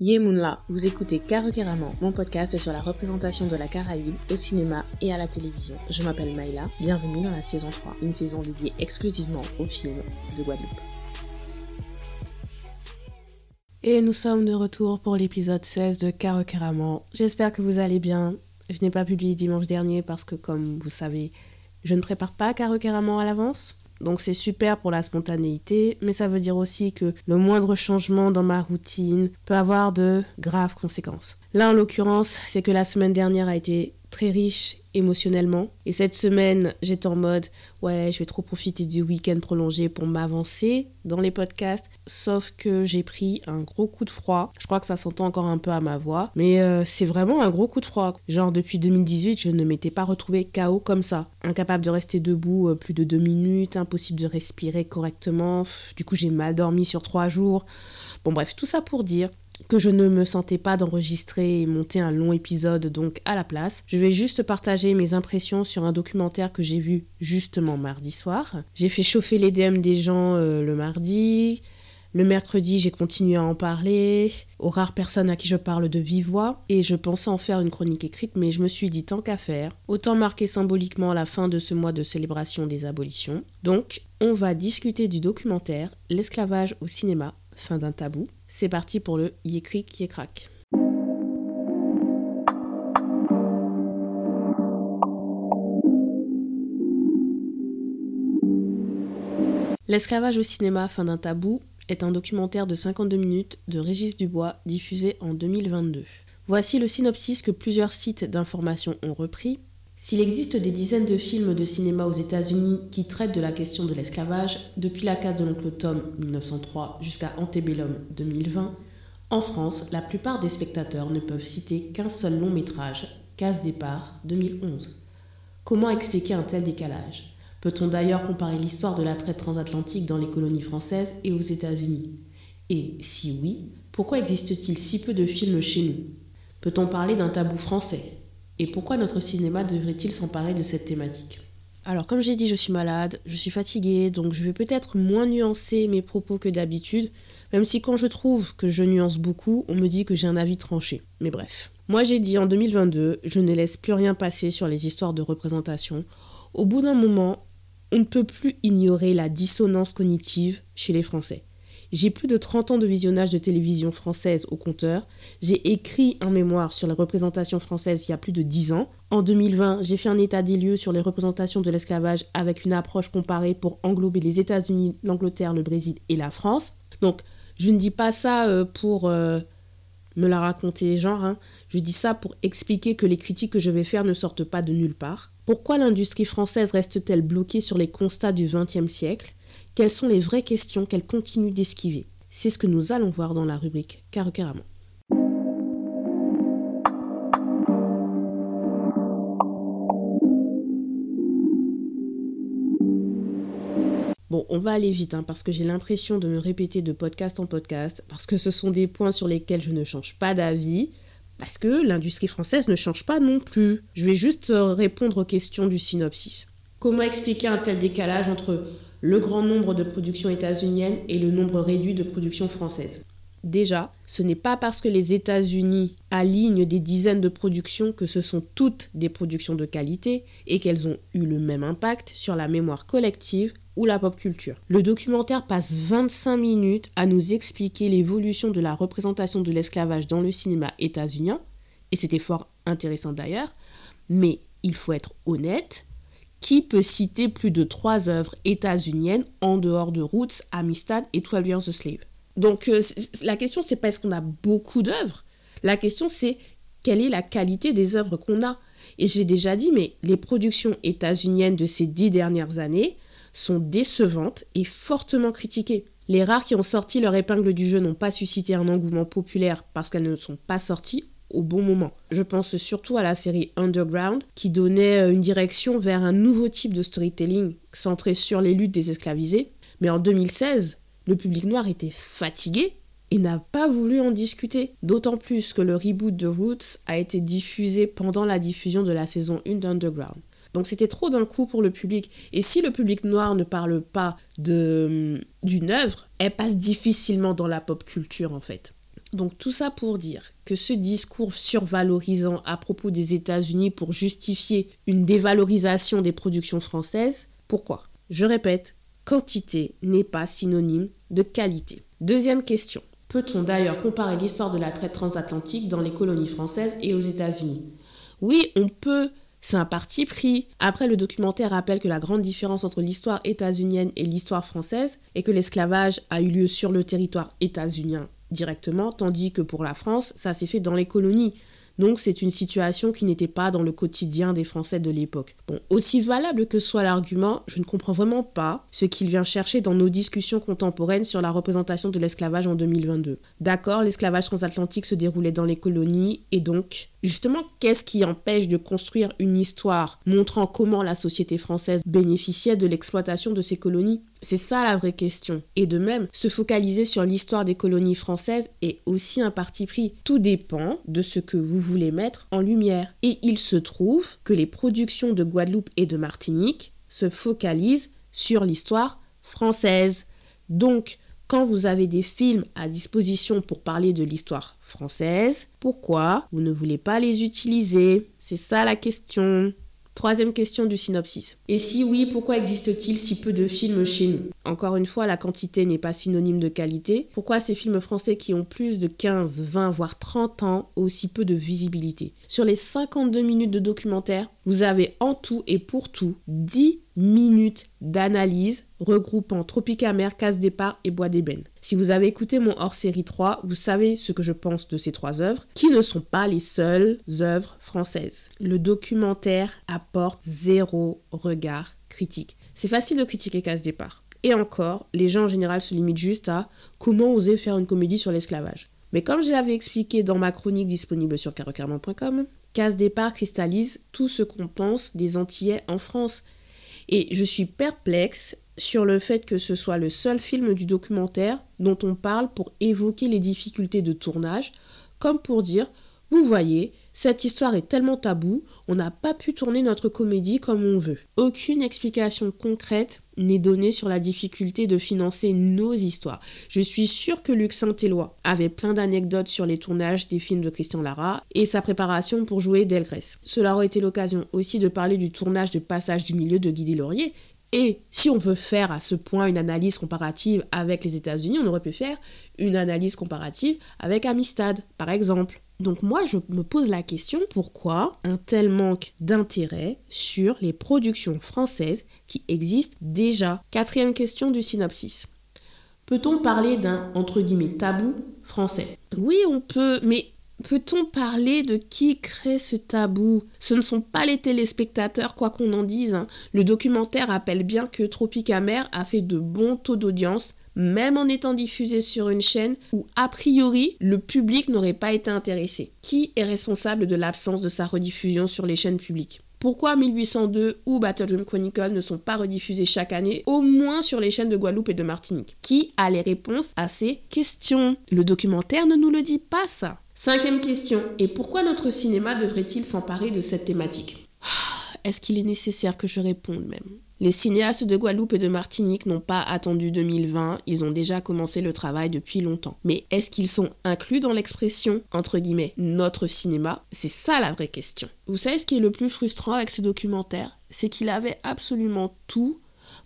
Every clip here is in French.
Yemunla, vous écoutez Caracaramment, mon podcast sur la représentation de la Caraïbe au cinéma et à la télévision. Je m'appelle Maïla, bienvenue dans la saison 3, une saison dédiée exclusivement aux films de Guadeloupe. Et nous sommes de retour pour l'épisode 16 de Caracaramment. J'espère que vous allez bien. Je n'ai pas publié dimanche dernier parce que, comme vous savez, je ne prépare pas Caracaramment à l'avance. Donc c'est super pour la spontanéité, mais ça veut dire aussi que le moindre changement dans ma routine peut avoir de graves conséquences. Là en l'occurrence, c'est que la semaine dernière a été très riche émotionnellement. Et cette semaine, j'étais en mode, ouais, je vais trop profiter du week-end prolongé pour m'avancer dans les podcasts. Sauf que j'ai pris un gros coup de froid. Je crois que ça s'entend encore un peu à ma voix. Mais euh, c'est vraiment un gros coup de froid. Genre, depuis 2018, je ne m'étais pas retrouvé KO comme ça. Incapable de rester debout euh, plus de deux minutes, impossible de respirer correctement. Du coup, j'ai mal dormi sur trois jours. Bon, bref, tout ça pour dire que je ne me sentais pas d'enregistrer et monter un long épisode donc à la place. Je vais juste partager mes impressions sur un documentaire que j'ai vu justement mardi soir. J'ai fait chauffer les DM des gens euh, le mardi. Le mercredi, j'ai continué à en parler aux rares personnes à qui je parle de vive voix et je pensais en faire une chronique écrite mais je me suis dit tant qu'à faire, autant marquer symboliquement la fin de ce mois de célébration des abolitions. Donc, on va discuter du documentaire L'esclavage au cinéma fin d'un tabou. C'est parti pour le Yécric Yécrac. L'esclavage au cinéma, fin d'un tabou, est un documentaire de 52 minutes de Régis Dubois diffusé en 2022. Voici le synopsis que plusieurs sites d'information ont repris s'il existe des dizaines de films de cinéma aux États-Unis qui traitent de la question de l'esclavage, depuis La case de l'oncle Tom 1903 jusqu'à Antebellum 2020, en France, la plupart des spectateurs ne peuvent citer qu'un seul long métrage, Case départ 2011. Comment expliquer un tel décalage? Peut-on d'ailleurs comparer l'histoire de la traite transatlantique dans les colonies françaises et aux États-Unis? Et si oui, pourquoi existe-t-il si peu de films chez nous? Peut-on parler d'un tabou français? Et pourquoi notre cinéma devrait-il s'emparer de cette thématique? Alors comme j'ai dit, je suis malade, je suis fatiguée, donc je vais peut-être moins nuancer mes propos que d'habitude, même si quand je trouve que je nuance beaucoup, on me dit que j'ai un avis tranché. Mais bref. Moi j'ai dit en 2022, je ne laisse plus rien passer sur les histoires de représentation. Au bout d'un moment, on ne peut plus ignorer la dissonance cognitive chez les Français. J'ai plus de 30 ans de visionnage de télévision française au compteur. J'ai écrit un mémoire sur la représentation française il y a plus de 10 ans. En 2020, j'ai fait un état des lieux sur les représentations de l'esclavage avec une approche comparée pour englober les États-Unis, l'Angleterre, le Brésil et la France. Donc, je ne dis pas ça euh, pour euh, me la raconter genre. Hein. Je dis ça pour expliquer que les critiques que je vais faire ne sortent pas de nulle part. Pourquoi l'industrie française reste-t-elle bloquée sur les constats du XXe siècle? Quelles sont les vraies questions qu'elle continue d'esquiver? C'est ce que nous allons voir dans la rubrique Carocaramon. Bon, on va aller vite hein, parce que j'ai l'impression de me répéter de podcast en podcast, parce que ce sont des points sur lesquels je ne change pas d'avis, parce que l'industrie française ne change pas non plus. Je vais juste euh, répondre aux questions du synopsis. Comment expliquer un tel décalage entre le grand nombre de productions états-uniennes et le nombre réduit de productions françaises. Déjà, ce n'est pas parce que les États-Unis alignent des dizaines de productions que ce sont toutes des productions de qualité et qu'elles ont eu le même impact sur la mémoire collective ou la pop culture. Le documentaire passe 25 minutes à nous expliquer l'évolution de la représentation de l'esclavage dans le cinéma états-unien, et c'était fort intéressant d'ailleurs, mais il faut être honnête, qui peut citer plus de trois œuvres états-uniennes en dehors de Roots, Amistad et Twelve Years a Slave? Donc euh, la question c'est pas est-ce qu'on a beaucoup d'œuvres, la question c'est quelle est la qualité des œuvres qu'on a? Et j'ai déjà dit, mais les productions états-uniennes de ces dix dernières années sont décevantes et fortement critiquées. Les rares qui ont sorti leur épingle du jeu n'ont pas suscité un engouement populaire parce qu'elles ne sont pas sorties au bon moment. Je pense surtout à la série Underground qui donnait euh, une direction vers un nouveau type de storytelling centré sur les luttes des esclavisés. Mais en 2016, le public noir était fatigué et n'a pas voulu en discuter. D'autant plus que le reboot de Roots a été diffusé pendant la diffusion de la saison 1 d'Underground. Donc c'était trop d'un coup pour le public. Et si le public noir ne parle pas hum, d'une œuvre, elle passe difficilement dans la pop culture en fait. Donc tout ça pour dire que ce discours survalorisant à propos des États-Unis pour justifier une dévalorisation des productions françaises, pourquoi? Je répète, quantité n'est pas synonyme de qualité. Deuxième question. Peut-on d'ailleurs comparer l'histoire de la traite transatlantique dans les colonies françaises et aux États-Unis? Oui, on peut. C'est un parti pris. Après, le documentaire rappelle que la grande différence entre l'histoire états-unienne et l'histoire française est que l'esclavage a eu lieu sur le territoire états-unien directement, tandis que pour la France, ça s'est fait dans les colonies. Donc c'est une situation qui n'était pas dans le quotidien des Français de l'époque. Bon, aussi valable que soit l'argument, je ne comprends vraiment pas ce qu'il vient chercher dans nos discussions contemporaines sur la représentation de l'esclavage en 2022. D'accord, l'esclavage transatlantique se déroulait dans les colonies et donc Justement, qu'est-ce qui empêche de construire une histoire montrant comment la société française bénéficiait de l'exploitation de ces colonies? C'est ça la vraie question. Et de même, se focaliser sur l'histoire des colonies françaises est aussi un parti pris. Tout dépend de ce que vous voulez mettre en lumière. Et il se trouve que les productions de Guadeloupe et de Martinique se focalisent sur l'histoire française. Donc, quand vous avez des films à disposition pour parler de l'histoire française, pourquoi vous ne voulez pas les utiliser? C'est ça la question. Troisième question du synopsis. Et si oui, pourquoi existe-t-il si peu de films chez nous? Encore une fois, la quantité n'est pas synonyme de qualité. Pourquoi ces films français qui ont plus de 15, 20, voire 30 ans ont aussi peu de visibilité? Sur les 52 minutes de documentaire, vous avez en tout et pour tout 10 minutes d'analyse regroupant Tropicamer, Casse Départ et Bois d'Ébène. Si vous avez écouté mon hors-série 3, vous savez ce que je pense de ces trois œuvres, qui ne sont pas les seules œuvres françaises. Le documentaire apporte zéro regard critique. C'est facile de critiquer Casse Départ. Et encore, les gens en général se limitent juste à comment oser faire une comédie sur l'esclavage. Mais comme je l'avais expliqué dans ma chronique disponible sur carocarman.com, Casse Départ cristallise tout ce qu'on pense des Antillais en France. Et je suis perplexe sur le fait que ce soit le seul film du documentaire dont on parle pour évoquer les difficultés de tournage, comme pour dire, vous voyez, cette histoire est tellement taboue, on n'a pas pu tourner notre comédie comme on veut. Aucune explication concrète n'est donnée sur la difficulté de financer nos histoires. Je suis sûre que Luc Saint-Éloi avait plein d'anecdotes sur les tournages des films de Christian Lara et sa préparation pour jouer Delgrès. Cela aurait été l'occasion aussi de parler du tournage de Passage du milieu de Guy Laurier. Et si on veut faire à ce point une analyse comparative avec les États-Unis, on aurait pu faire une analyse comparative avec Amistad, par exemple. Donc moi, je me pose la question, pourquoi un tel manque d'intérêt sur les productions françaises qui existent déjà? Quatrième question du synopsis. Peut-on parler d'un, entre guillemets, tabou français? Oui, on peut, mais Peut-on parler de qui crée ce tabou? Ce ne sont pas les téléspectateurs, quoi qu'on en dise. Hein. Le documentaire rappelle bien que Tropicamer a fait de bons taux d'audience, même en étant diffusé sur une chaîne où, a priori, le public n'aurait pas été intéressé. Qui est responsable de l'absence de sa rediffusion sur les chaînes publiques? Pourquoi 1802 ou Battle Chronicle ne sont pas rediffusés chaque année, au moins sur les chaînes de Guadeloupe et de Martinique? Qui a les réponses à ces questions? Le documentaire ne nous le dit pas ça. Cinquième question, et pourquoi notre cinéma devrait-il s'emparer de cette thématique? Est-ce qu'il est nécessaire que je réponde même? Les cinéastes de Guadeloupe et de Martinique n'ont pas attendu 2020, ils ont déjà commencé le travail depuis longtemps. Mais est-ce qu'ils sont inclus dans l'expression, entre guillemets, notre cinéma? C'est ça la vraie question. Vous savez ce qui est le plus frustrant avec ce documentaire? C'est qu'il avait absolument tout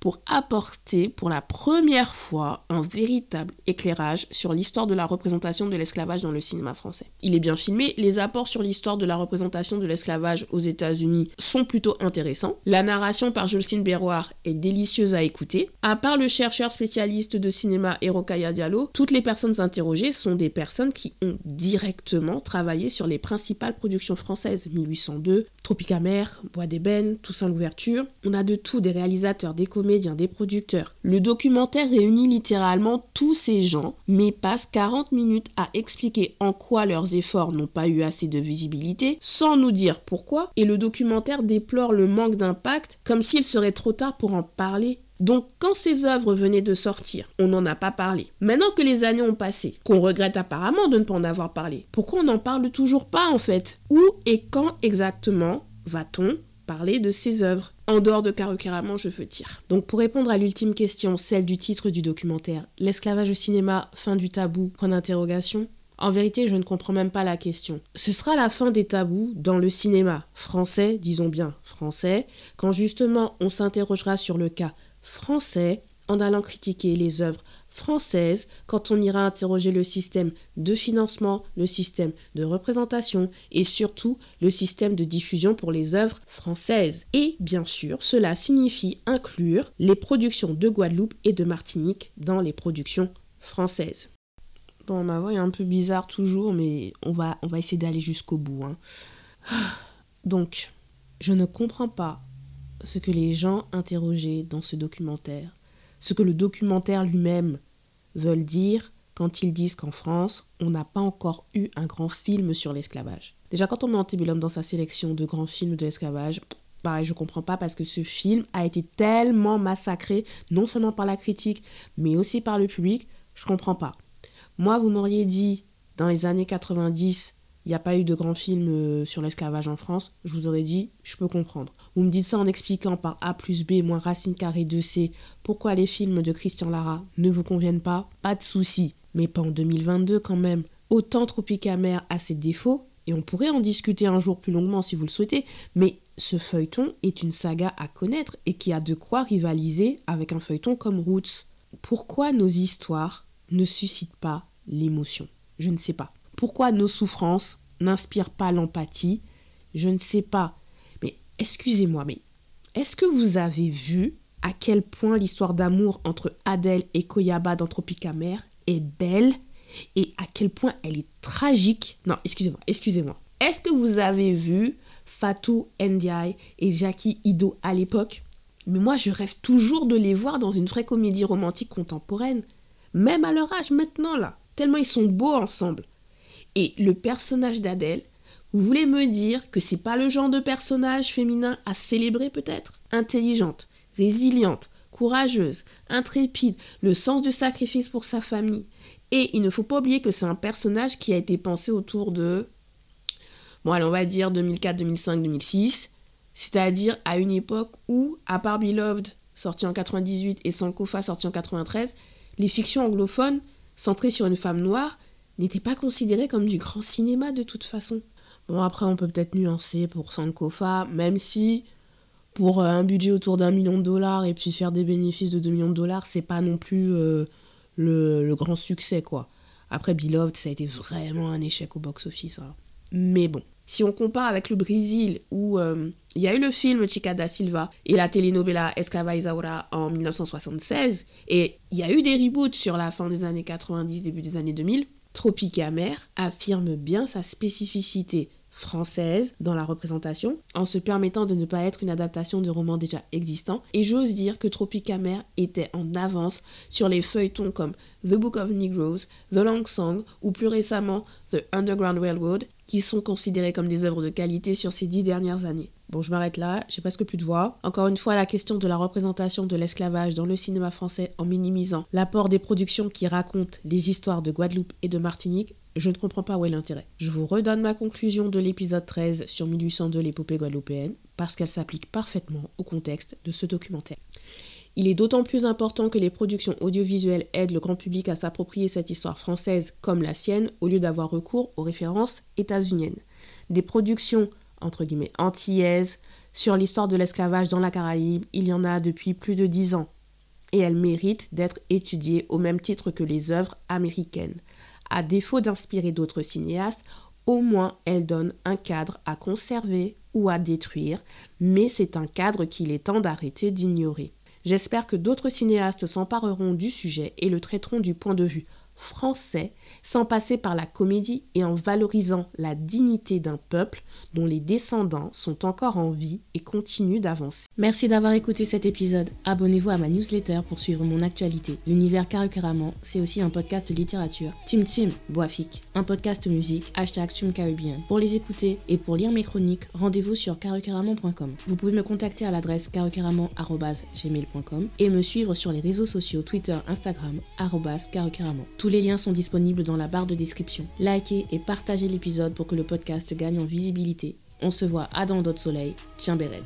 pour apporter pour la première fois un véritable éclairage sur l'histoire de la représentation de l'esclavage dans le cinéma français. Il est bien filmé, les apports sur l'histoire de la représentation de l'esclavage aux États-Unis sont plutôt intéressants. La narration par Jolcine Berroir est délicieuse à écouter. À part le chercheur spécialiste de cinéma Erokaya Diallo, toutes les personnes interrogées sont des personnes qui ont directement travaillé sur les principales productions françaises 1802, Tropicamer, Bois d'ébène, Toussaint l'ouverture. On a de tout, des réalisateurs, des comédiens, des producteurs. Le documentaire réunit littéralement tous ces gens, mais passe 40 minutes à expliquer en quoi leurs efforts n'ont pas eu assez de visibilité, sans nous dire pourquoi, et le documentaire déplore le manque d'impact, comme s'il serait trop tard pour en parler donc quand ces œuvres venaient de sortir, on n'en a pas parlé. Maintenant que les années ont passé, qu'on regrette apparemment de ne pas en avoir parlé, pourquoi on n'en parle toujours pas en fait? Où et quand exactement va-t-on parler de ces œuvres en dehors de Karukeraman, je veux dire. Donc pour répondre à l'ultime question, celle du titre du documentaire, l'esclavage au cinéma, fin du tabou, point d'interrogation, En vérité, je ne comprends même pas la question. Ce sera la fin des tabous dans le cinéma français, disons bien français, quand justement on s'interrogera sur le cas français en allant critiquer les œuvres françaises quand on ira interroger le système de financement, le système de représentation et surtout le système de diffusion pour les œuvres françaises. Et bien sûr, cela signifie inclure les productions de Guadeloupe et de Martinique dans les productions françaises. Bon, ma voix est un peu bizarre toujours, mais on va, on va essayer d'aller jusqu'au bout. Hein. Donc, je ne comprends pas ce que les gens interrogés dans ce documentaire, ce que le documentaire lui-même veulent dire quand ils disent qu'en France, on n'a pas encore eu un grand film sur l'esclavage. Déjà, quand on met Antebellum dans sa sélection de grands films de l'esclavage, pareil, je comprends pas parce que ce film a été tellement massacré, non seulement par la critique, mais aussi par le public, je comprends pas. Moi, vous m'auriez dit, dans les années 90, il n'y a pas eu de grand film euh, sur l'esclavage en France, je vous aurais dit, je peux comprendre. Vous me dites ça en expliquant par A plus B moins racine carrée de C pourquoi les films de Christian Lara ne vous conviennent pas, pas de souci. Mais pas en 2022 quand même. Autant Tropicamer a ses défauts, et on pourrait en discuter un jour plus longuement si vous le souhaitez, mais ce feuilleton est une saga à connaître et qui a de quoi rivaliser avec un feuilleton comme Roots. Pourquoi nos histoires ne suscitent pas l'émotion? Je ne sais pas. Pourquoi nos souffrances n'inspirent pas l'empathie? Je ne sais pas excusez-moi, mais est-ce que vous avez vu à quel point l'histoire d'amour entre Adèle et Koyaba dans Tropicamer est belle et à quel point elle est tragique? Non, excusez-moi, excusez-moi. Est-ce que vous avez vu Fatou Ndiaye et Jackie Ido à l'époque? Mais moi, je rêve toujours de les voir dans une vraie comédie romantique contemporaine. Même à leur âge maintenant, là. Tellement ils sont beaux ensemble. Et le personnage d'Adèle, vous voulez me dire que c'est pas le genre de personnage féminin à célébrer peut-être? Intelligente, résiliente, courageuse, intrépide, le sens du sacrifice pour sa famille. Et il ne faut pas oublier que c'est un personnage qui a été pensé autour de bon allez, on va dire 2004, 2005, 2006, c'est-à-dire à une époque où à part Beloved sorti en 98 et Sankofa sorti en 93, les fictions anglophones centrées sur une femme noire n'étaient pas considérées comme du grand cinéma de toute façon. Bon, après, on peut peut-être nuancer pour Sankofa, même si pour euh, un budget autour d'un million de dollars et puis faire des bénéfices de 2 millions de dollars, c'est pas non plus euh, le, grand succès, quoi. Après, Beloved, ça a été vraiment un échec au box-office. Hein. Mais bon, si on compare avec le Brésil, où euh, il y a eu le film Chica da Silva et la telenovela Esclava Isaura en 1976, et il y a eu des reboots sur la fin des années 90, début des années 2000, Tropique Amer affirme bien sa spécificité française dans la représentation, en se permettant de ne pas être une adaptation de romans déjà existants. Et j'ose dire que Tropicamer était en avance sur les feuilletons comme The Book of Negroes, The Long Song ou plus récemment The Underground Railroad, qui sont considérés comme des œuvres de qualité sur ces dix dernières années. Bon, je m'arrête là, j'ai presque plus de voix. Encore une fois, la question de la représentation de l'esclavage dans le cinéma français en minimisant l'apport des productions qui racontent les histoires de Guadeloupe et de Martinique je ne comprends pas où est l'intérêt. Je vous redonne ma conclusion de l'épisode 13 sur 1802 l'épopée guadeloupéenne, parce qu'elle s'applique parfaitement au contexte de ce documentaire. Il est d'autant plus important que les productions audiovisuelles aident le grand public à s'approprier cette histoire française comme la sienne, au lieu d'avoir recours aux références états-uniennes. Des productions, entre guillemets, antillaises, sur l'histoire de l'esclavage dans la Caraïbe, il y en a depuis plus de dix ans. Et elles méritent d'être étudiées au même titre que les œuvres américaines. À défaut d'inspirer d'autres cinéastes, au moins elle donne un cadre à conserver ou à détruire, mais c'est un cadre qu'il est temps d'arrêter d'ignorer. J'espère que d'autres cinéastes s'empareront du sujet et le traiteront du point de vue français sans passer par la comédie et en valorisant la dignité d'un peuple dont les descendants sont encore en vie et continuent d'avancer. Merci d'avoir écouté cet épisode. Abonnez-vous à ma newsletter pour suivre mon actualité. L'univers Karukeramon, c'est aussi un podcast littérature. Tim Tim, Boafik, un podcast musique, hashtag Caribbean. Pour les écouter et pour lire mes chroniques, rendez-vous sur karukeramon.com. Vous pouvez me contacter à l'adresse karukeramon.gmail.com et me suivre sur les réseaux sociaux Twitter, Instagram, karukeramon. Tous les liens sont disponibles dans la barre de description. Likez et partagez l'épisode pour que le podcast gagne en visibilité. On se voit à dans d'autres soleils. Tiens Béred.